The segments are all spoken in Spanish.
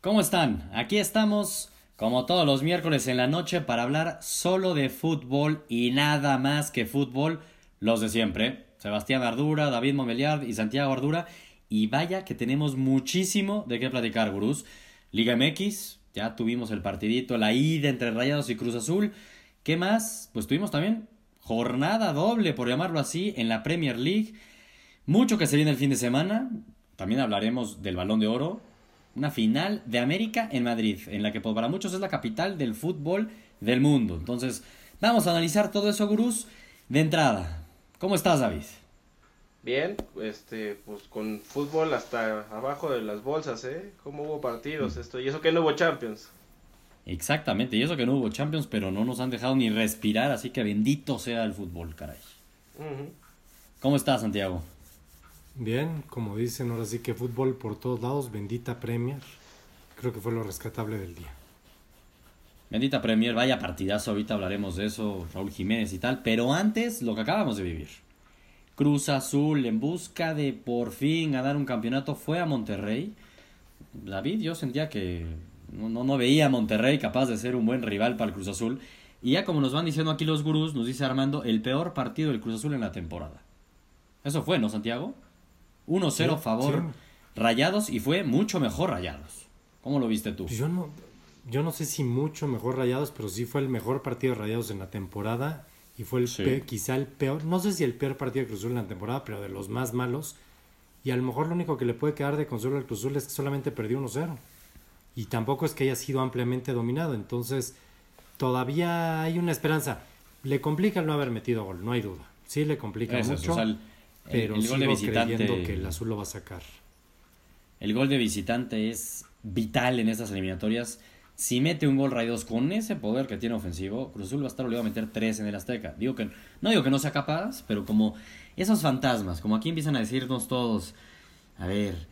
¿cómo están? Aquí estamos, como todos los miércoles en la noche, para hablar solo de fútbol y nada más que fútbol, los de siempre. Sebastián Ardura, David Momeliard y Santiago Ardura. Y vaya que tenemos muchísimo de qué platicar, gurús. Liga MX, ya tuvimos el partidito, la ida entre Rayados y Cruz Azul. ¿Qué más? Pues tuvimos también jornada doble, por llamarlo así, en la Premier League. Mucho que se viene el fin de semana. También hablaremos del Balón de Oro, una final de América en Madrid, en la que pues, para muchos es la capital del fútbol del mundo. Entonces, vamos a analizar todo eso, gurús. De entrada, ¿cómo estás, David? Bien, este, pues con fútbol hasta abajo de las bolsas, ¿eh? ¿Cómo hubo partidos esto? Y eso que no hubo Champions. Exactamente, y eso que no hubo Champions, pero no nos han dejado ni respirar, así que bendito sea el fútbol, caray. ¿Cómo estás, Santiago? Bien, como dicen, ahora sí que fútbol por todos lados, bendita Premier. Creo que fue lo rescatable del día. Bendita Premier, vaya partidazo, ahorita hablaremos de eso, Raúl Jiménez y tal, pero antes lo que acabamos de vivir. Cruz Azul en busca de por fin ganar un campeonato fue a Monterrey. David, yo sentía que no, no, no veía a Monterrey capaz de ser un buen rival para el Cruz Azul. Y ya como nos van diciendo aquí los gurús, nos dice Armando, el peor partido del Cruz Azul en la temporada. Eso fue, ¿no, Santiago? 1-0 favor Rayados y fue mucho mejor Rayados. ¿Cómo lo viste tú? Yo no, yo no sé si mucho mejor Rayados, pero sí fue el mejor partido de Rayados en la temporada y fue el quizá el peor, no sé si el peor partido de Cruz Azul en la temporada, pero de los más malos. Y a lo mejor lo único que le puede quedar de consuelo al Cruz Azul es que solamente perdió 1-0. Y tampoco es que haya sido ampliamente dominado. Entonces, todavía hay una esperanza. Le complica el no haber metido gol, no hay duda. Sí le complica mucho. Pero el, gol de visitante, que el azul lo va a sacar. El gol de visitante es vital en estas eliminatorias. Si mete un gol Rayos con ese poder que tiene ofensivo, Cruz Azul va a estar obligado a meter tres en el Azteca. Digo que, no digo que no sea capaz, pero como esos fantasmas, como aquí empiezan a decirnos todos, a ver,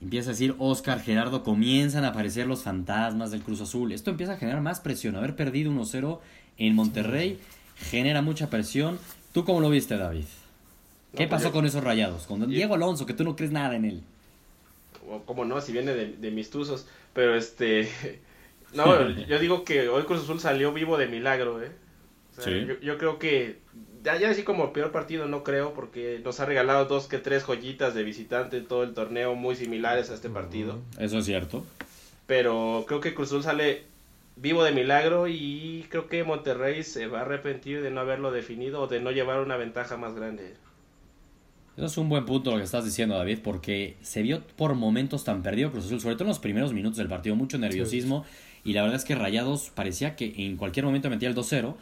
empieza a decir Oscar, Gerardo, comienzan a aparecer los fantasmas del Cruz Azul. Esto empieza a generar más presión. Haber perdido 1-0 en Monterrey genera mucha presión. ¿Tú cómo lo viste, David? ¿Qué pasó con esos rayados? Con Diego Alonso, que tú no crees nada en él. ¿Cómo no? Si viene de, de mis tuzos. Pero este. No, yo digo que hoy Cruz Azul salió vivo de milagro, ¿eh? sí. yo, creo que. Ya, ya así como peor partido no creo, porque nos ha regalado dos que tres joyitas de visitante en todo el torneo muy similares a este partido. Eso es cierto. Pero creo que Cruz Azul sale vivo de milagro y creo que Monterrey se va a arrepentir de no haberlo definido o de no llevar una ventaja más grande. Eso es un buen punto lo que estás diciendo, David, porque se vio por momentos tan perdido Cruz Azul, sobre todo en los primeros minutos del partido, mucho nerviosismo. Y la verdad es que Rayados parecía que en cualquier momento metía el 2-0.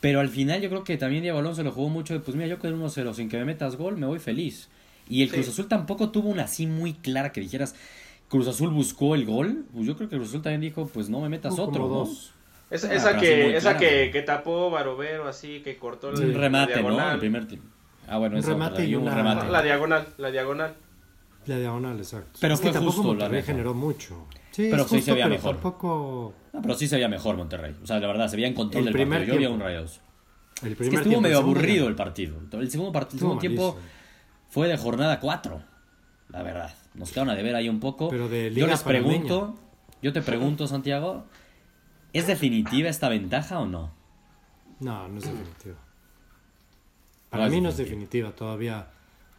Pero al final yo creo que también Diego Alonso lo jugó mucho de, pues mira, yo con 1-0, sin que me metas gol, me voy feliz. Y el Cruz Azul tampoco tuvo una así muy clara que dijeras, Cruz Azul buscó el gol. Pues yo creo que Cruz Azul también dijo, pues no me metas otro, dos. Esa, que, esa que, que, tapó Barovero así, que cortó el, remate, ¿no? El primer tiempo. Ah, bueno, un remate y un remate. La diagonal, la diagonal. La diagonal, exacto. Pero fue tampoco justo Monterrey generó mucho. Sí, pero sí se veía mejor. Tampoco... No, pero sí se veía mejor Monterrey. O sea, la verdad, se veía en control del partido. Yo vi un Rayados. El primer es que estuvo medio aburrido el partido. El segundo, partido, el segundo tiempo fue de jornada 4. La verdad. Nos quedaron a deber ahí un poco. Pero de Liga yo les pregunto, yo te pregunto, Santiago, ¿es definitiva esta ventaja o no? No, no es definitiva. Para mí no es definitiva, todavía,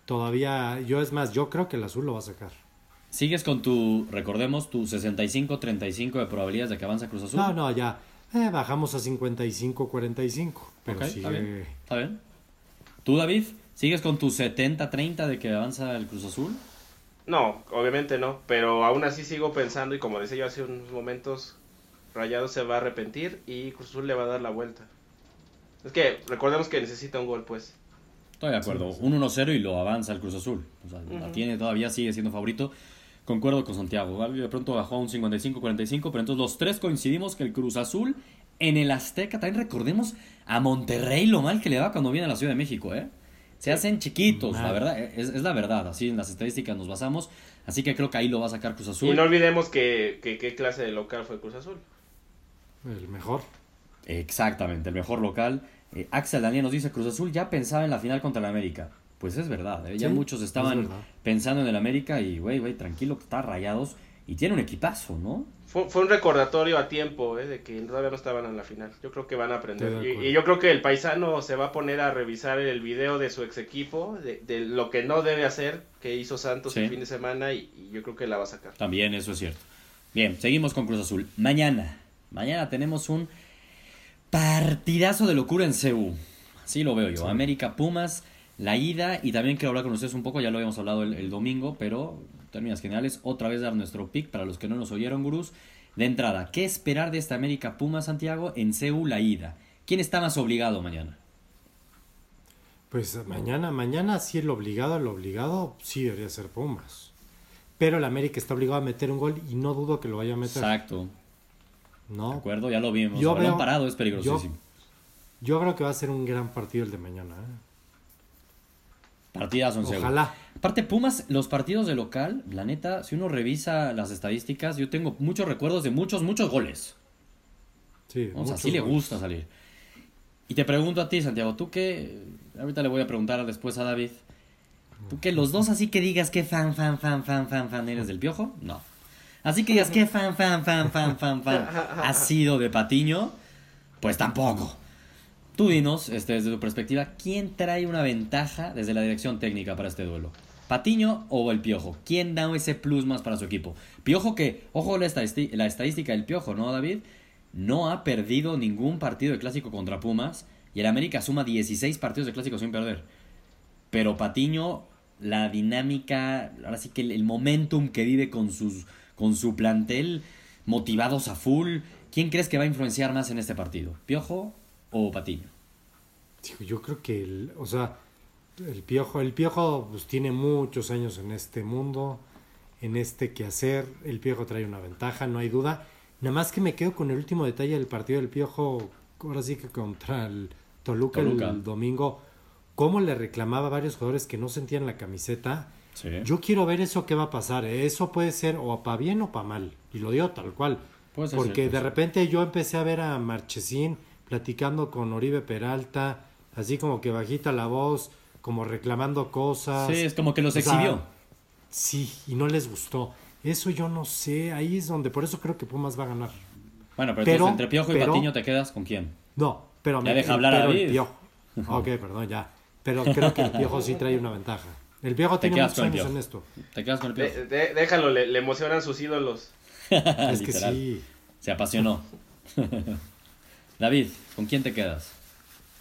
todavía, yo es más, yo creo que el azul lo va a sacar. ¿Sigues con tu, recordemos, tu 65-35 de probabilidades de que avance Cruz Azul? No, no, ya, eh, bajamos a 55-45, pero está, bien, está bien. ¿Tú, David, sigues con tu 70-30 de que avanza el Cruz Azul? No, obviamente no, pero aún así sigo pensando y como decía yo hace unos momentos, Rayado se va a arrepentir y Cruz Azul le va a dar la vuelta. Es que recordemos que necesita un gol, pues. Estoy de acuerdo. Un 1-0 y lo avanza el Cruz Azul. O sea, la tiene todavía, sigue siendo favorito. Concuerdo con Santiago. De pronto bajó a un 55-45, pero entonces los tres coincidimos que el Cruz Azul en el Azteca, también recordemos a Monterrey lo mal que le va cuando viene a la Ciudad de México, ¿eh? Se hacen chiquitos, la verdad, es, la verdad, así en las estadísticas nos basamos, así que creo que ahí lo va a sacar Cruz Azul. Y no olvidemos que, qué clase de local fue Cruz Azul. El mejor. Exactamente, el mejor local. Eh, Axel Daniel nos dice, Cruz Azul ya pensaba en la final contra el América. Pues es verdad, ¿eh? ya muchos estaban pensando en el América y, güey, güey, tranquilo, está rayados. y tiene un equipazo, ¿no? Fue, fue un recordatorio a tiempo, ¿eh? de que todavía no estaban en la final. Yo creo que van a aprender. Y, yo creo que el paisano se va a poner a revisar el video de su ex equipo, de, lo que no debe hacer, que hizo Santos el fin de semana, y, yo creo que la va a sacar. También, eso es cierto. Bien, seguimos con Cruz Azul. Mañana, mañana tenemos un partidazo de locura en CEU. Así lo veo yo. América Pumas, la ida, y también quiero hablar con ustedes un poco, ya lo habíamos hablado el domingo, pero términos generales, otra vez dar nuestro pick para los que no nos oyeron, gurús. De entrada, ¿qué esperar de esta América Puma Santiago en Seúl la ida? ¿Quién está más obligado mañana? Pues mañana, mañana sí el obligado, el obligado sí debería ser Pumas. Pero el América está obligado a meter un gol y no dudo que lo vaya a meter. Exacto. ¿No? De acuerdo, ya lo vimos. Yo veo, parado es peligrosísimo. Yo, creo que va a ser un gran partido el de mañana. ¿eh? Partidas son Ojalá. Aparte, Pumas, los partidos de local, la neta, si uno revisa las estadísticas, yo tengo muchos recuerdos de muchos, muchos goles. Sí, o sea, sí le gusta salir. Y te pregunto a ti, Santiago, tú qué. Ahorita le voy a preguntar después a David. ¿Tú que los dos así que digas que fan, fan, fan, fan, fan, fan eres del piojo? No. Así que digas que fan, fan, fan, fan, fan, fan ha sido de Patiño, pues tampoco. Tú dinos, este, desde tu perspectiva, ¿quién trae una ventaja desde la dirección técnica para este duelo? ¿Patiño o el Piojo? ¿Quién da ese plus más para su equipo? Piojo que, ojo la, estadística, la estadística del Piojo, ¿no, David? No ha perdido ningún partido de clásico contra Pumas y el América suma 16 partidos de clásico sin perder. Pero Patiño, la dinámica, ahora sí que el, momentum que vive con, sus, con su plantel, motivados a full, ¿quién crees que va a influenciar más en este partido? ¿Piojo o Patiño? Yo creo que, el, o sea, el Piojo, el Piojo pues, tiene muchos años en este mundo, en este quehacer. El Piojo trae una ventaja, no hay duda. Nada más que me quedo con el último detalle del partido del Piojo, ahora sí que contra el Toluca, el domingo, cómo le reclamaba a varios jugadores que no sentían la camiseta. Yo quiero ver eso que va a pasar. ¿eh? Eso puede ser o para bien o para mal. Y lo dio tal cual. Porque de repente yo empecé a ver a Marchesín platicando con Oribe Peralta, así como que bajita la voz, como reclamando cosas. Sí, es como que los exhibió. sí, y no les gustó. Eso yo no sé, ahí es donde, por eso creo que Pumas va a ganar. Bueno, pero, entonces entre Piojo y Patiño te quedas con quién? No, pero ya me deja hablar a el Piojo. ok, perdón, ya. Pero creo que el Piojo sí trae una ventaja. El Piojo tiene muchos años en esto. Te quedas con el Piojo. déjalo, le, emocionan sus ídolos. es que sí. Se apasionó. David, ¿con quién te quedas?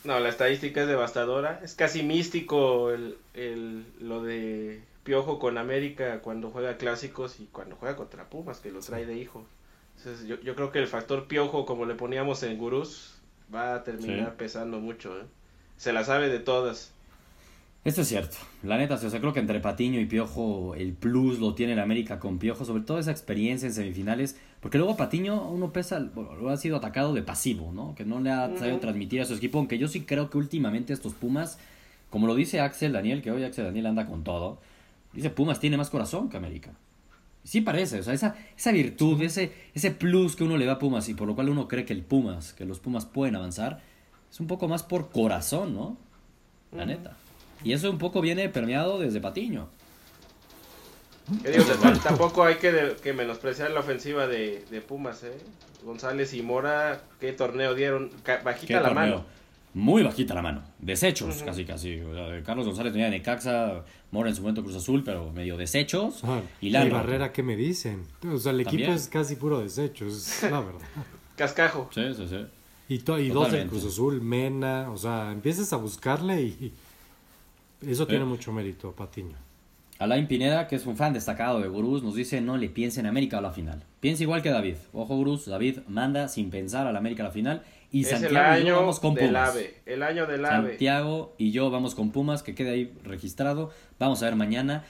No, la estadística es devastadora. Es casi místico el, el, lo de Piojo con América cuando juega clásicos y cuando juega contra Pumas, que lo trae de hijo. Entonces, yo, yo creo que el factor Piojo, como le poníamos en Gurús, va a terminar pesando mucho. ¿eh? Se la sabe de todas. Esto es cierto. La neta, o sea, creo que entre Patiño y Piojo el plus lo tiene el América con Piojo, sobre todo esa experiencia en semifinales, porque luego Patiño uno pesa, lo ha sido atacado de pasivo, ¿no? Que no le ha sabido transmitir a su equipo, aunque yo sí creo que últimamente estos Pumas, como lo dice Axel Daniel, que hoy Axel Daniel anda con todo, dice Pumas tiene más corazón que América. Sí parece, o sea, esa, esa virtud, ese, ese plus que uno le da a Pumas y por lo cual uno cree que el Pumas, que los Pumas pueden avanzar, es un poco más por corazón, ¿no? La neta. Y eso un poco viene permeado desde Patiño. tampoco hay que, menospreciar la ofensiva de, Pumas, ¿eh? González y Mora, ¿qué torneo dieron? Bajita la mano. Muy bajita la mano. Desechos, casi, casi. Carlos González tenía Necaxa, Mora en su momento Cruz Azul, pero medio desechos. y la Barrera, ¿qué me dicen? O sea, el equipo es casi puro desechos, la verdad. Cascajo. Sí, sí, sí. Y, y dos en Cruz Azul, Mena, o sea, empiezas a buscarle y eso tiene mucho mérito, Patiño. Alain Pineda, que es un fan destacado de Gurús, nos dice no le piense en América a la final. Piensa igual que David. Ojo Gurús, David manda sin pensar a la América a la final. Y Santiago y yo vamos con Pumas. el año del AVE. Santiago y yo vamos con Pumas, que quede ahí registrado. Vamos a ver mañana.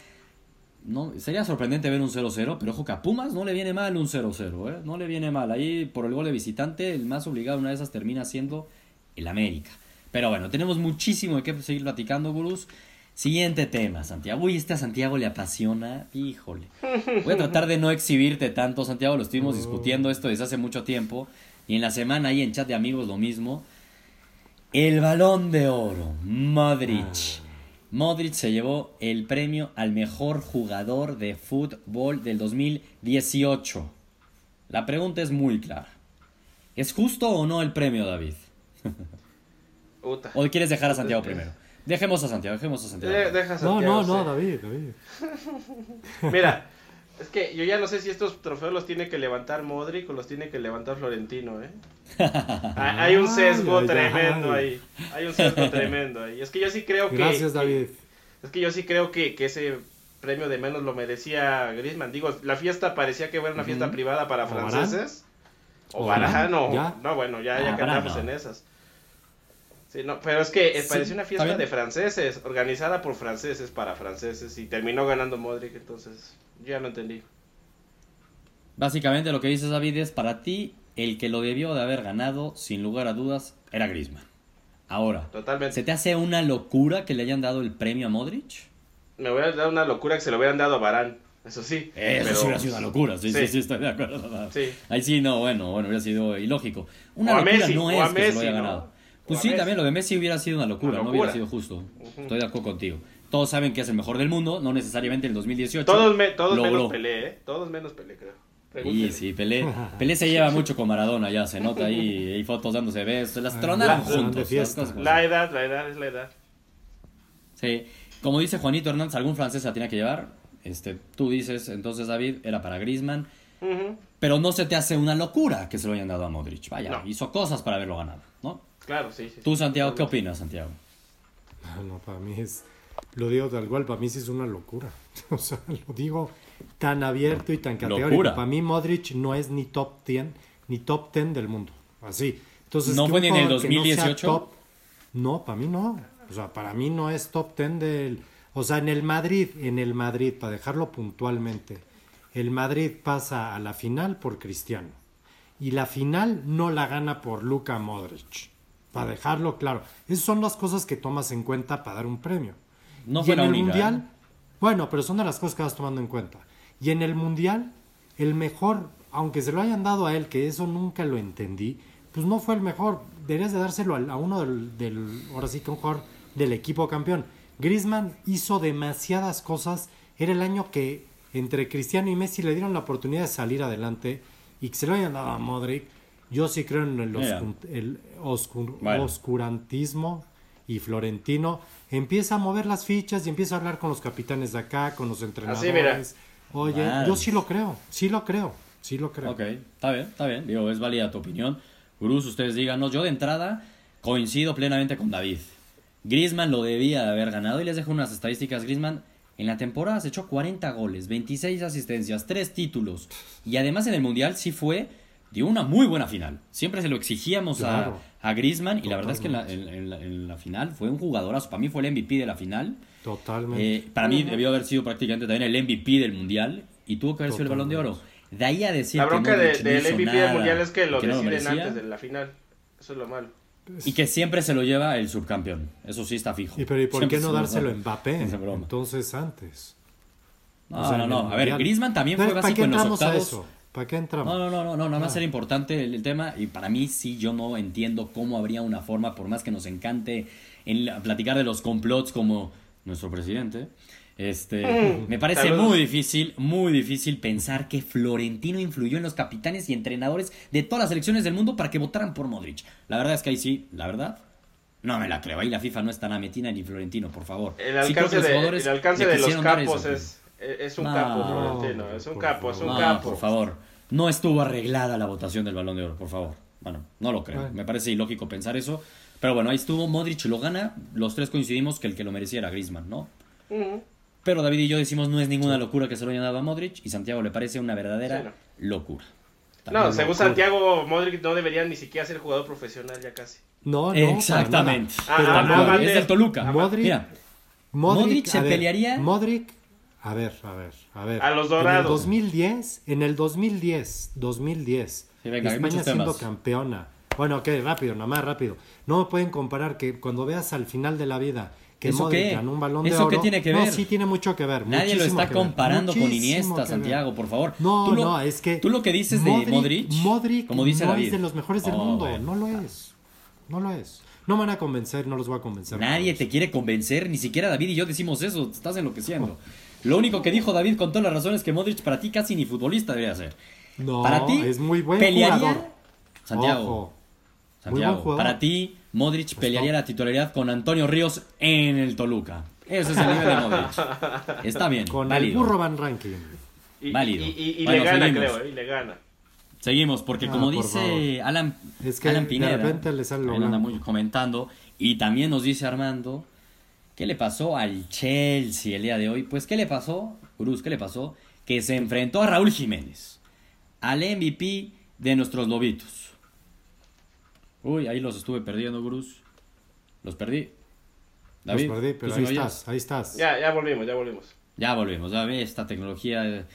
No, sería sorprendente ver un 0-0, pero ojo que a Pumas no le viene mal un 0-0, ¿eh? No le viene mal. Ahí por el gol de visitante, el más obligado una de esas termina siendo el América. Pero bueno, tenemos muchísimo de qué seguir platicando, gurús. Siguiente tema, Santiago. Uy, este a Santiago le apasiona. Híjole. Voy a tratar de no exhibirte tanto, Santiago. Lo estuvimos discutiendo esto desde hace mucho tiempo. Y en la semana ahí en chat de amigos lo mismo. El balón de oro. Modric. Modric se llevó el premio al mejor jugador de fútbol del 2018. La pregunta es muy clara. ¿Es justo o no el premio, David? ¿O quieres dejar a Santiago primero? Dejemos a Santiago, dejemos a Santiago. no, no, no, David, David. Mira, es que yo ya no sé si estos trofeos los tiene que levantar Modric o los tiene que levantar Florentino, ¿eh? hay un sesgo tremendo ahí. Hay un sesgo tremendo ahí. Es que yo sí creo que. Gracias, David. es que yo sí creo que, ese premio de menos lo merecía Griezmann. Digo, la fiesta parecía que era una fiesta privada para franceses. O Barán, no. No, bueno, ya, ya cantamos en esas. Sí, no, pero es que eh, parecía una fiesta de franceses, organizada por franceses para franceses, y terminó ganando Modric, entonces ya no entendí. Básicamente lo que dices, David, es para ti el que lo debió de haber ganado, sin lugar a dudas, era Griezmann. Ahora, Totalmente. ¿se te hace una locura que le hayan dado el premio a Modric? Me voy a dar una locura que se lo hubieran dado a Barán, eso sí. Eso sí hubiera sido una locura, sí, sí, sí, estoy de acuerdo. Sí. Ahí sí, no, bueno, bueno, hubiera sido ilógico. Una locura no es que se lo haya ganado. Pues sí, también lo de Messi hubiera sido una locura, no hubiera sido justo. Estoy de acuerdo contigo. Todos saben que es el mejor del mundo, no necesariamente el 2018. Todos, todos menos Pelé, ¿eh? Todos menos Pelé, creo. Sí, sí, Pelé, Pelé se lleva mucho con Maradona, ya se nota ahí, hay fotos dándose besos, las tronaron juntos. La edad, la edad es la edad. Sí, como dice Juanito Hernández, algún francés la tenía que llevar. Este, tú dices, entonces David, era para Griezmann. Pero no se te hace una locura que se lo hayan dado a Modric. Vaya, hizo cosas para haberlo ganado. Claro, sí. sí Tú, Santiago, ¿qué opinas, Santiago? No, para mí es, lo digo tal cual, para mí sí es una locura. O sea, lo digo tan abierto y tan categórico. Para mí Modric no es ni top 10, ni top 10 del mundo. Así. Entonces, ¿No fue ni en el 2018? No, para mí no. O sea, para mí no es top 10 del... O sea, en el Madrid, en el Madrid, para dejarlo puntualmente, el Madrid pasa a la final por Cristiano. Y la final no la gana por Luka Modric. Para dejarlo claro. Esas son las cosas que tomas en cuenta para dar un premio. No fue en el Mundial, ¿eh? bueno, pero son de las cosas que vas tomando en cuenta. Y en el Mundial, el mejor, aunque se lo hayan dado a él, que eso nunca lo entendí, pues no fue el mejor. Deberías de dárselo a, uno del, del, ahora sí que un jugador del equipo campeón. Griezmann hizo demasiadas cosas. Era el año que entre Cristiano y Messi le dieron la oportunidad de salir adelante y que se lo hayan dado a Modric. Yo sí creo en el, oscurantismo y Florentino empieza a mover las fichas y empieza a hablar con los capitanes de acá, con los entrenadores. Oye, yo sí lo creo, sí lo creo, sí lo creo. Ok, está bien, está bien. Digo, es válida tu opinión. Bruce, ustedes díganos. Yo de entrada coincido plenamente con David. Griezmann lo debía de haber ganado y les dejo unas estadísticas. Griezmann en la temporada se echó 40 goles, 26 asistencias, 3 títulos y además en el Mundial sí fue de una muy buena final. Siempre se lo exigíamos a, a Griezmann y la verdad es que en la, final fue un jugadorazo. Para mí fue el MVP de la final. Totalmente. Eh, para mí debió haber sido prácticamente también el MVP del Mundial y tuvo que haber sido el Balón de Oro. De ahí a decir La bronca del MVP del Mundial es que lo deciden antes de la final. Eso es lo malo. Y que siempre se lo lleva el subcampeón. Eso sí está fijo. ¿Y, pero, ¿y por qué no dárselo a Mbappé? Entonces antes. No, no, no. A ver, Griezmann también fue básico en los octavos. ¿Para qué entramos? No, no, no, no, no, nada más era importante el, tema y para mí sí, yo no entiendo cómo habría una forma, por más que nos encante en platicar de los complots como nuestro presidente, este, mm. me parece muy difícil, muy difícil pensar que Florentino influyó en los capitanes y entrenadores de todas las selecciones del mundo para que votaran por Modric. La verdad es que ahí sí, la verdad, no me la creo. Ahí la FIFA no está tan Metina ni Florentino, por favor. El alcance, de, el alcance de los capos es, es, un capo, Florentino. Es un capo, es un capo. Por favor, no estuvo arreglada la votación del Balón de Oro, por favor. Bueno, no lo creo. Me parece ilógico pensar eso. Pero bueno, ahí estuvo. Modric lo gana. Los tres coincidimos que el que lo merecía era Griezmann, ¿no? Pero David y yo decimos no es ninguna locura que se lo haya dado a Modric y Santiago le parece una verdadera locura. no, según Santiago, Modric no debería ni siquiera ser jugador profesional ya casi. No, no. Exactamente. Ah, es del Toluca. Modric, Mira, Modric, se pelearía. Modric, a ver, a ver, a ver. A los dorados. En el 2010, en el 2010, 2010, España siendo campeona. Bueno, ok, rápido, nada más rápido. No me pueden comparar que cuando veas al final de la vida ¿Eso qué? un balón ¿Eso qué tiene que ver? No, sí tiene mucho que ver. Nadie lo está comparando con Iniesta, Santiago, por favor. No, no, es que. Tú lo que dices de Modric. Modric como dice no es de los mejores del oh, mundo. No lo es. No lo es. No me van a convencer, no los voy a convencer. Nadie te quiere convencer, ni siquiera David y yo decimos eso, te estás enloqueciendo. Lo único que dijo David con toda la razón es que Modric para ti casi ni futbolista debería ser. No, para ti es muy buen pelearía jugador. Santiago. Ojo. Santiago, Muy buen jugador. para ti Modric pelearía la titularidad con Antonio Ríos en el Toluca. Ese es el nivel de Modric. Está bien, Con válido. el burro Van Ranking. Y, Válido. y, y- y Bueno, le gana, seguimos. creo, ¿eh? Y le gana. Seguimos, porque Ah, como por dice Alan, Es que Alan de Pineda, repente le sale lo anda muy comentando, y también nos dice Armando, ¿qué le pasó al Chelsea el día de hoy? Pues, ¿qué le pasó, Cruz? ¿Qué le pasó? Que se enfrentó a Raúl Jiménez, al MVP de nuestros lobitos. Uy, ahí los estuve perdiendo, Cruz. Los perdí. David, Los perdí, ¿tú pero ahí estás, ahí estás. Ya, ya volvimos, ya volvimos. Ya volvemos, ya ve esta tecnología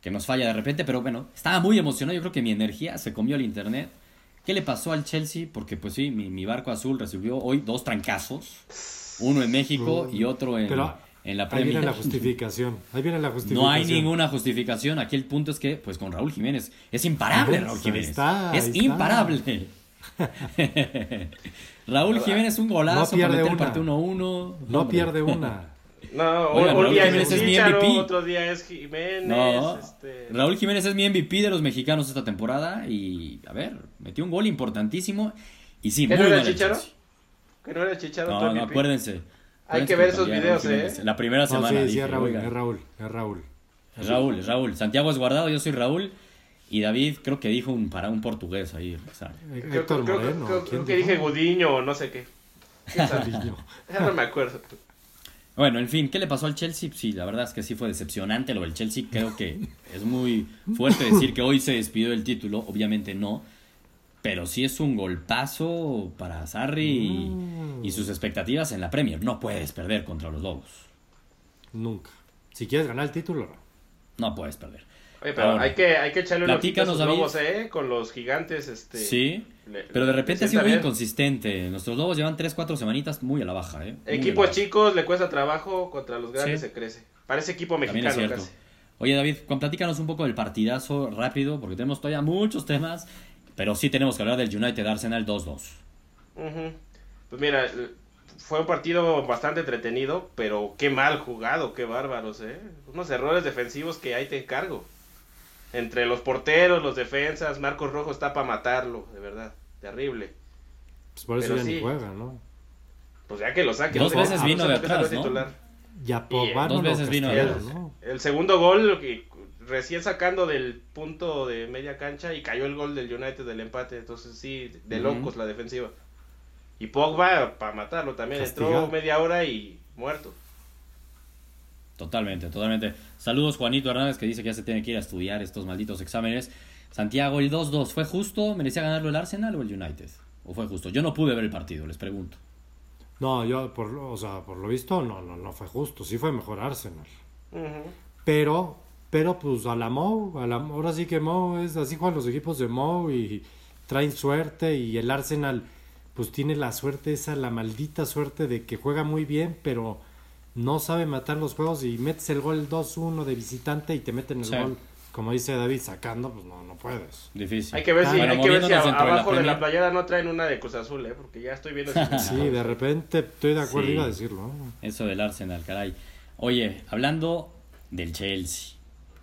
que nos falla de repente, pero bueno, estaba muy emocionado, yo creo que mi energía se comió el internet. ¿Qué le pasó al Chelsea? Porque pues sí, mi, mi barco azul recibió hoy dos trancazos, uno en México y otro en, Pero en la Ahí Premier. viene la justificación. Ahí viene la justificación. No hay ninguna justificación, aquí el punto es que pues con Raúl Jiménez es imparable Ahí Raúl Jiménez. está, es ahí imparable. Raúl Jiménez un golazo No pierde para meter el una. partido 1-1. No hombre. pierde una. No, Oigan, un Raúl día Jiménez es es mi MVP. otro día es Jiménez. No, este, Raúl Jiménez es mi MVP de los mexicanos esta temporada y, a ver, metió un gol importantísimo y sí, ¿Que muy era Chícharo? Chelsea. Que no era Chicharo No, no, acuérdense. Hay que ver esos videos, ¿eh? La primera No, semana sí, sí, dije, es Raúl, es Raúl, es Raúl. es Raúl, es Raúl. Santiago es guardado, yo soy Raúl y David creo que dijo un para un portugués ahí. sea, Creo, Héctor creo- Moreno. creo- ¿quién creo que dije Gudiño o no sé qué. Ya no me acuerdo. Bueno, en fin, ¿qué le pasó al Chelsea? Sí, la verdad es que sí fue decepcionante lo del Chelsea. Creo que es muy fuerte decir que hoy se despidió del título. Obviamente no. Pero sí es un golpazo para Sarri y, Mm. y sus expectativas en la Premier. No puedes perder contra los Lobos. Nunca. Si quieres ganar el título, no. No puedes perder. Oye, pero Ahora, hay que, hay que echarle un ojito a David. lobos, ¿eh? Con los gigantes, este... Sí, le- pero de repente ha sido muy bien. inconsistente. Nuestros Lobos llevan 3-4 semanitas muy a la baja. ¿eh? Muy Equipos chicos le cuesta trabajo, contra los grandes Sí. se crece. Parece equipo También es mexicano cierto. casi. Oye, David, platícanos un poco del partidazo rápido, porque tenemos todavía muchos temas, pero sí tenemos que hablar del United Arsenal 2-2. Ujú. Pues mira, eh, fue un partido bastante entretenido, pero qué mal jugado, qué bárbaros, ¿eh? Unos errores defensivos que ahí te encargo. Entre los porteros, los defensas, Marcos Rojo está para matarlo, de verdad, terrible. Pues por eso Pero ya sí. ni juega, ¿no? Pues ya que lo saquen. Dos veces vino de atrás, ¿no? titular. Y a Pogba dos veces vino de atrás. ¿no? El segundo gol, que recién sacando del punto de media cancha y cayó el gol del United del empate. Entonces sí, de locos la defensiva. Y Pogba para matarlo también. Entró Castigado. media hora y muerto. Totalmente, totalmente. Saludos Juanito Hernández que dice que ya se tiene que ir a estudiar estos malditos exámenes. Santiago, el 2-2, ¿fue justo? ¿Merecía ganarlo el Arsenal o el United? ¿O fue justo? Yo no pude ver el partido, les pregunto. No, yo, por, lo- o sea, por lo visto, no, no, no fue justo. Sí fue mejor Arsenal. Pero, pero pues a la Mou, a la, ahora sí que Mou es así juegan los equipos de Mou y traen suerte y el Arsenal pues tiene la suerte esa, la maldita suerte de que juega muy bien, pero no sabe matar los juegos y metes el gol 2-1 de visitante y te meten el Sí. gol, como dice David, sacando, pues no, no puedes. Difícil. Hay que ver si, Bueno, hay que ver si de la abajo de la, Premier. playera no traen una de Cruz Azul, ¿eh? Porque ya estoy viendo. Sí, de repente estoy de acuerdo, Sí. iba a decirlo. Eso del Arsenal, caray. Oye, hablando del Chelsea,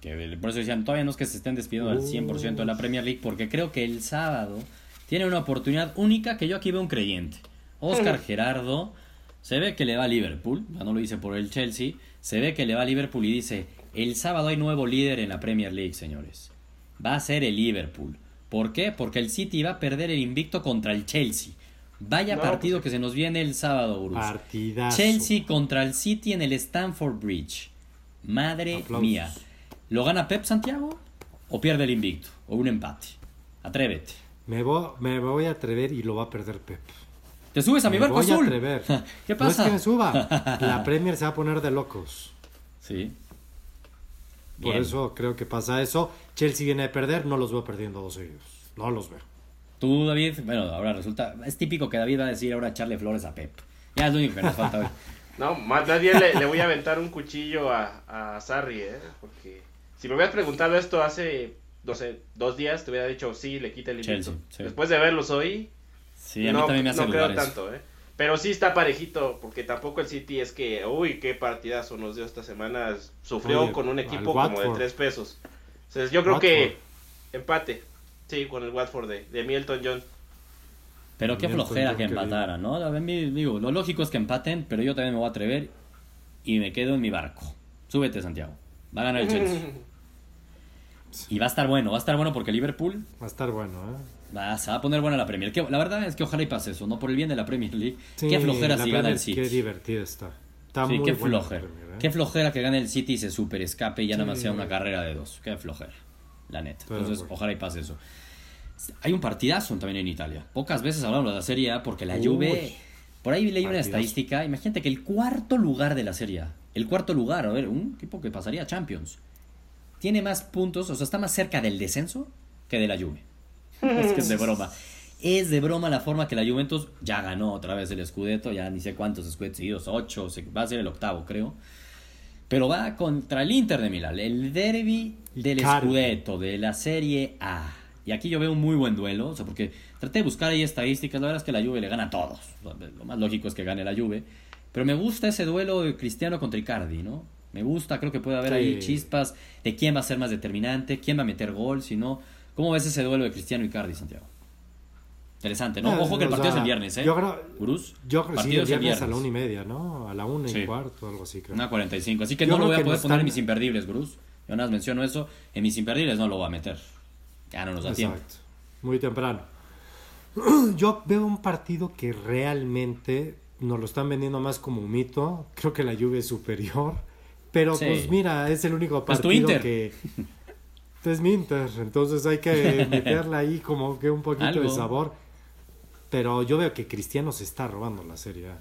que por eso decían, todavía no es que se estén despidiendo al 100% de la Premier League, porque creo que el sábado tiene una oportunidad única que yo aquí veo un creyente. Oscar Gerardo se ve que le va a Liverpool, ya no lo dice por el Chelsea, se ve que le va a Liverpool y dice, el sábado hay nuevo líder en la Premier League, señores. Va a ser el Liverpool. ¿Por qué? Porque el City va a perder el invicto contra el Chelsea. Vaya No, partido pues- que se nos viene el sábado, Bruce. Partidazo. Chelsea contra el City en el Stamford Bridge. Madre Aplausos. mía. ¿Lo gana Pep Santiago? ¿O pierde el invicto? ¿O un empate? Atrévete. Me voy, me voy a atrever y lo va a perder Pep. ¿Te subes a mi me barco voy azul? a atrever. ¿Qué No es pasa? que me suba. La Premier se va a poner de locos. Sí. Por Bien. eso creo que pasa eso. Chelsea viene a perder, no los veo perdiendo dos seguidos. No los veo. Tú, David, bueno, ahora resulta, es típico que David va a decir ahora echarle flores a Pep. Ya es lo único que nos falta hoy. No, más le, le voy a aventar un cuchillo a, a Sarri, ¿eh? Porque si me hubieras preguntado esto hace, no sé, dos días, te hubiera dicho sí, le quita el invicto. Chelsea, sí. Después de verlos hoy, Sí, a mí no, también me hace no creo eso. tanto, ¿eh? Pero sí está parejito, porque tampoco el City es que, uy, qué partidazo nos dio esta semana. Sufrió con un equipo como de tres pesos. Entonces yo creo que empate, sí, con el Watford de, de Milton John. Pero qué flojera que empatara, ¿no? Digo, lo lógico es que empaten, pero yo también me voy a atrever y me quedo en mi barco. Súbete, Santiago. Va a ganar el Chelsea. Y va a estar bueno, va a estar bueno porque Liverpool. Va a estar bueno, ¿eh? Va, se va a poner buena la Premier. la verdad es que ojalá y pase eso, ¿no? Por el bien de la Premier League. qué flojera si gana el City. Qué divertido está. está sí, qué flojera. ¿eh? Qué flojera que gane el City y se super escape y ya nada más sea una carrera de dos. Qué flojera. La neta. Entonces, ojalá y pase eso. Hay un partidazo también en Italia. Pocas veces hablamos de la Serie A porque la Juve... Por ahí leí una estadística. Imagínate que el cuarto lugar de la Serie A, el cuarto lugar, a ver, un equipo que pasaría a Champions, tiene más puntos, o sea, está más cerca del descenso que de la Juve. es que es de broma. Es de broma la forma que la Juventus ya ganó otra vez el Scudetto, ya ni sé cuántos Scudettos seguidos, ocho, va a ser el octavo, creo. Pero va contra el Inter de Milán, el derby del Scudetto, de la Serie A. Y aquí yo veo un muy buen duelo, o sea, porque traté de buscar ahí estadísticas, la verdad es que la Juve le gana a todos. Lo más lógico es que gane la Juve. Pero me gusta ese duelo de Cristiano contra Icardi, ¿no? Me gusta, creo que puede haber ahí chispas de quién va a ser más determinante, quién va a meter gol, si no. ¿Cómo ves ese duelo de Cristiano Icardi, Santiago? Interesante, ¿no? Ojo que el partido es el viernes, ¿eh? Yo creo, Cruz. Yo creo sí, el viernes, a la una y media, ¿no? A la una y cuarto, algo así, creo. Una cuarenta y cinco. Así que no lo voy a poder poner en mis imperdibles, Bruce. Yo nada más menciono eso. En mis imperdibles no lo voy a meter. Ya no nos da Exacto. tiempo muy temprano. Yo veo un partido que realmente nos lo están vendiendo más como un mito. Creo que la lluvia es superior. Pero pues mira, es el único pues partido que... Es mi Inter, entonces hay que meterle ahí como que un poquito de sabor. Pero yo veo que Cristiano se está robando la serie. ¿eh?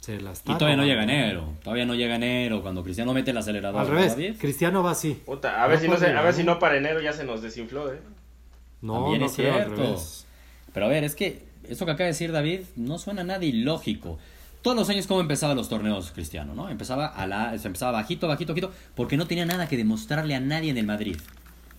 Se la está y todavía no llega enero. Todavía no llega enero. Cuando Cristiano mete el acelerador. Al revés, Cristiano va así. a, ver si no a ver si no para enero ya se nos desinfló, ¿eh? No, no es cierto. Pero a ver, es que eso que acaba de decir David no suena nada ilógico. Todos los años, ¿cómo empezaban los torneos cristiano? ¿no? Empezaba, a la, empezaba bajito, bajito, bajito, porque no tenía nada que demostrarle a nadie en el Madrid.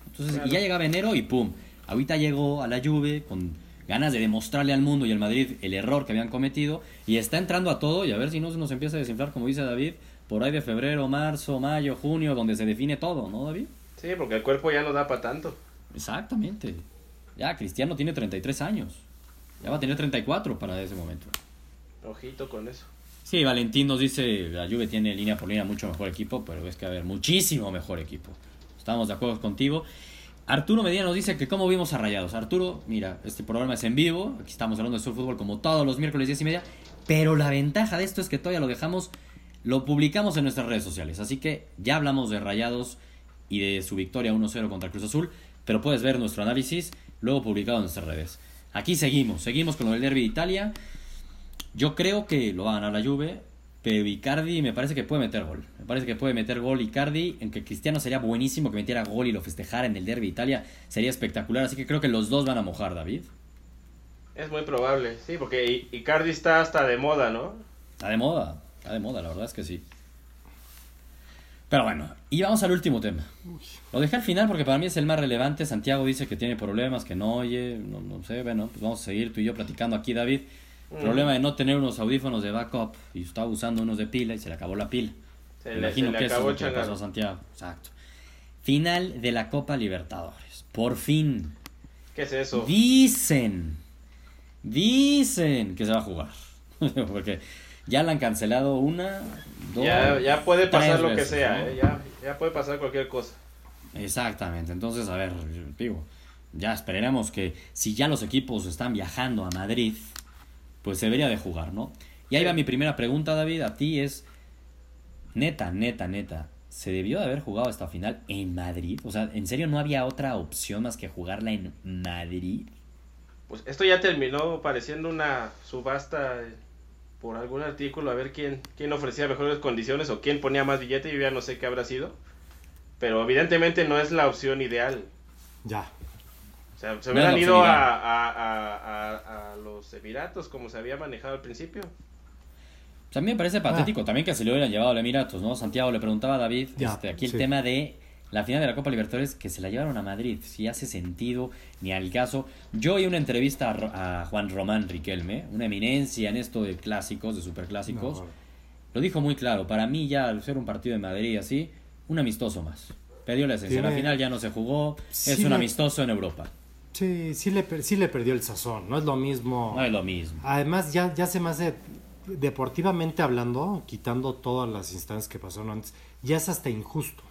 Entonces, y ya llegaba enero y pum. Ahorita llegó a la Juve con ganas de demostrarle al mundo y al Madrid el error que habían cometido y está entrando a todo y a ver si no se nos empieza a desinflar, como dice David, por ahí de febrero, marzo, mayo, junio, donde se define todo, ¿no, David? Sí, porque el cuerpo ya no da para tanto. Exactamente. Ya, Cristiano tiene 33 años. Ya va a tener 34 para ese momento. Ojito con eso. Sí, Valentín nos dice, la Juve tiene línea por línea mucho mejor equipo, pero es que a ver, muchísimo mejor equipo. Estamos de acuerdo contigo. Arturo Medina nos dice que cómo vimos a Rayados. Arturo, mira, este programa es en vivo, aquí estamos hablando de sur fútbol como todos los miércoles 10 y media, pero la ventaja de esto es que todavía lo dejamos, lo publicamos en nuestras redes sociales, así que ya hablamos de Rayados y de su victoria 1-0 contra Cruz Azul, pero puedes ver nuestro análisis luego publicado en nuestras redes. Aquí seguimos, seguimos con lo del Derby de Italia. Yo creo que lo va a ganar la Juve, pero Icardi me parece que puede meter gol. Me parece que puede meter gol Icardi, en que Cristiano sería buenísimo que metiera gol y lo festejara en el Derby de Italia, sería espectacular, así que creo que los dos van a mojar, David. Es muy probable, sí, porque Icardi está hasta de moda, ¿no? Está de moda, está de moda, la verdad es que sí. Pero bueno, y vamos al último tema. Lo dejé al final porque para mí es el más relevante. Santiago dice que tiene problemas, que no oye, no, no sé, bueno, pues vamos a seguir tú y yo platicando aquí, David. Mm. Problema de no tener unos audífonos de backup y estaba usando unos de pila y se le acabó la pila. Se le, Imagino que acabó eso pasó a Santiago. Exacto. Final de la Copa Libertadores. Por fin. ¿Qué es eso? Dicen, dicen que se va a jugar. porque ya la han cancelado una, dos. Ya, ya puede pasar lo que sea, ¿eh? ya, ya puede pasar cualquier cosa. Exactamente, entonces, a ver, digo, ya esperaremos que si ya los equipos están viajando a Madrid, pues se debería de jugar, ¿no? Y ahí va mi primera pregunta, David, a ti es, neta, neta, neta, ¿se debió de haber jugado esta final en Madrid? O sea, ¿en serio no había otra opción más que jugarla en Madrid? Pues esto ya terminó pareciendo una subasta por algún artículo a ver quién, quién ofrecía mejores condiciones o quién ponía más billete, yo ya no sé qué habrá sido. Pero evidentemente no es la opción ideal. Ya. O sea, se hubieran ido a, a, a, los Emiratos como se había manejado al principio. También me parece patético también que se le hubieran llevado a los Emiratos, ¿no? Santiago le preguntaba a David este, aquí el tema de la final de la Copa Libertadores que se la llevaron a Madrid. Si hace sentido, ni al caso. Yo oí una entrevista a, Juan Román Riquelme, una eminencia en esto de clásicos, de superclásicos. Lo dijo muy claro. Para mí, ya al ser un partido de Madrid así, un amistoso más. Perdió la esencia. La final ya no se jugó. es un amistoso en Europa. Sí, sí le, sí le perdió el sazón. No es lo mismo. No es lo mismo. Además, ya, ya se me hace deportivamente hablando, quitando todas las instancias que pasaron antes, ya es hasta injusto.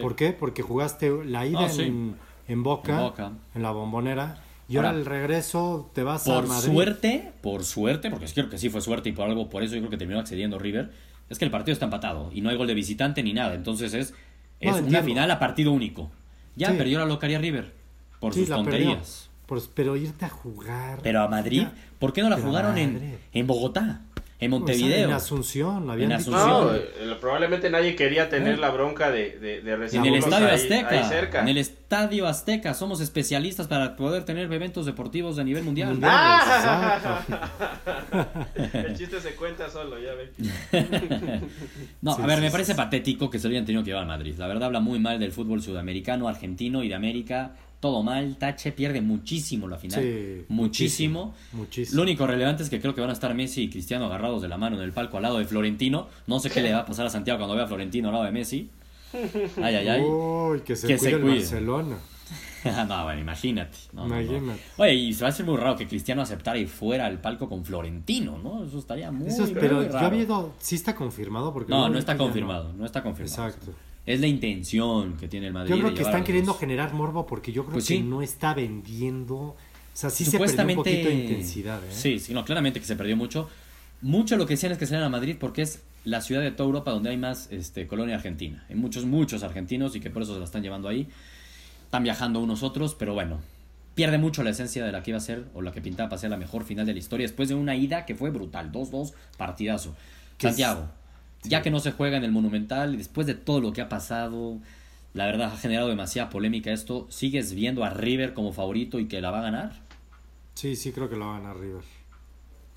¿Por qué? Porque jugaste la ida en, Boca, en, la bombonera, y ahora, el regreso te vas a Madrid. Por suerte, por suerte, porque creo que sí fue suerte y por algo, por eso yo creo que terminó accediendo River, es que el partido está empatado y no hay gol de visitante ni nada. Entonces es, es una final a partido único. Ya perdió la locaría River por sus tonterías. pero irte a jugar. Pero a Madrid, ¿por qué no la jugaron en, en Bogotá? En Montevideo. en Asunción, habían en Asunción. No, eh, probablemente nadie quería tener la bronca de, de, de En el Estadio Azteca. En el Estadio Azteca. Somos especialistas para poder tener eventos deportivos de nivel mundial. ¡Ah! el chiste se cuenta solo, ya ven. no, a ver, me parece patético que se lo hayan tenido que llevar a Madrid. La verdad habla muy mal del fútbol sudamericano, argentino y de América todo mal. Tache pierde muchísimo la final. muchísimo. muchísimo. Lo único relevante es que creo que van a estar Messi y Cristiano agarrados de la mano en el palco al lado de Florentino. No sé qué le va a pasar a Santiago cuando vea a Florentino al lado de Messi. Ay, ay, ay. Uy, que se, que cuide, se Barcelona. no, bueno, imagínate. imagínate. Oye, y se va a hacer muy raro que Cristiano aceptara ir fuera al palco con Florentino, ¿no? Eso estaría muy, Eso es, pero raro. yo había sí está confirmado porque no, no, está confirmado, no está confirmado. Exacto. Es la intención que tiene el Madrid. Yo creo que están queriendo generar morbo porque yo creo pues que no está vendiendo. O sea, sí se perdió un poquito de intensidad. ¿eh? Sí, sí, no, claramente que se perdió mucho. Mucho lo que decían es que se a Madrid porque es la ciudad de toda Europa donde hay más este, colonia argentina. Hay muchos, muchos argentinos y que por eso se la están llevando ahí. Están viajando unos otros, pero bueno, pierde mucho la esencia de la que iba a ser o la que pintaba para ser la mejor final de la historia después de una ida que fue brutal. 2-2, partidazo. Santiago ya que no se juega en el Monumental y después de todo lo que ha pasado, la verdad ha generado demasiada polémica esto. ¿Sigues viendo a River como favorito y que la va a ganar? Sí, sí, creo que la va a ganar River.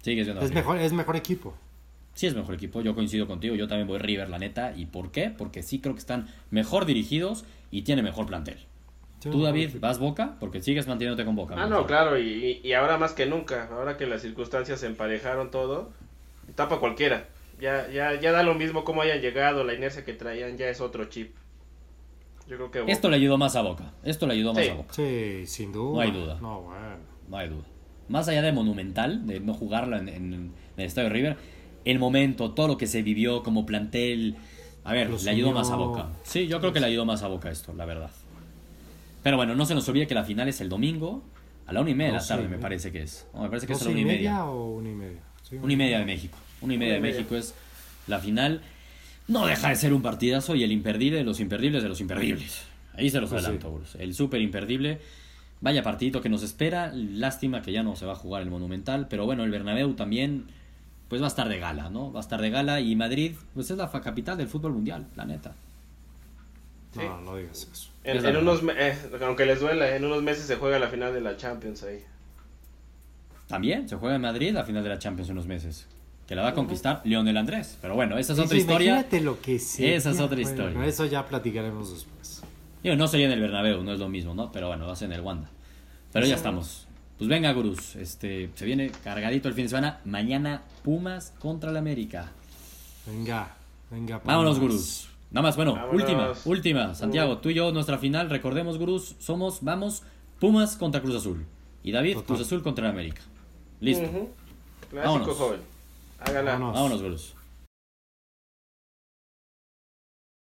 Sigues viendo es Mejor, es mejor equipo. Sí, es mejor equipo. Yo coincido contigo. Yo también voy River, la neta. ¿Y por qué? Porque sí creo que están mejor dirigidos y tiene mejor plantel. Tú, David, vas Boca porque sigues manteniéndote con Boca. Ah, no, claro. Y, y ahora más que nunca. Ahora que las circunstancias emparejaron todo, tapa cualquiera. Ya, ya, ya da lo mismo cómo hayan llegado, la inercia que traían ya es otro chip. Yo creo que Esto le ayudó más a Boca. Esto le ayudó más a Boca. Sí, sin duda. No hay duda. No, hay duda. Más allá de Monumental, de no jugarla en, el Estadio River, el momento, todo lo que se vivió como plantel. A ver, le ayudó más a Boca. Sí, yo creo que le ayudó más a Boca esto, la verdad. Pero bueno, no se nos olvide que la final es el domingo a la una y media de la tarde, me parece que es. me parece que es a la una y media. o una y media? una y media de México. Una y media de México es la final. No deja de ser un partidazo y el imperdible de los imperdibles de los imperdibles. Ahí se los pues adelanto, El súper imperdible. Vaya partidito que nos espera. Lástima que ya no se va a jugar el Monumental. Pero bueno, el Bernabéu también pues va a estar de gala, ¿no? Va a estar de gala y Madrid pues es la capital del fútbol mundial, la neta. No, no digas eso. En, unos, eh, aunque les duela, en unos meses se juega la final de la Champions ahí. También se juega en Madrid la final de la Champions en unos meses que la va a conquistar Lionel Andrés. Pero bueno, esa es otra historia. Imagínate lo que sea. Esa es otra historia. Eso ya platicaremos después. Yo no sería en el Bernabéu, no es lo mismo, ¿no? Pero bueno, va a ser en el Wanda. Pero ya estamos. Pues venga, Gurús. Este, se viene cargadito el fin de semana. Mañana Pumas contra la América. Venga, venga. Vámonos, Gurús. Nada más, bueno, última, última. Santiago, tú y yo, nuestra final, recordemos, Gurús, somos, vamos, Pumas contra Cruz Azul. Y David, Cruz Azul contra la América. Listo. Clásico joven. Hágala. Vámonos, Vámonos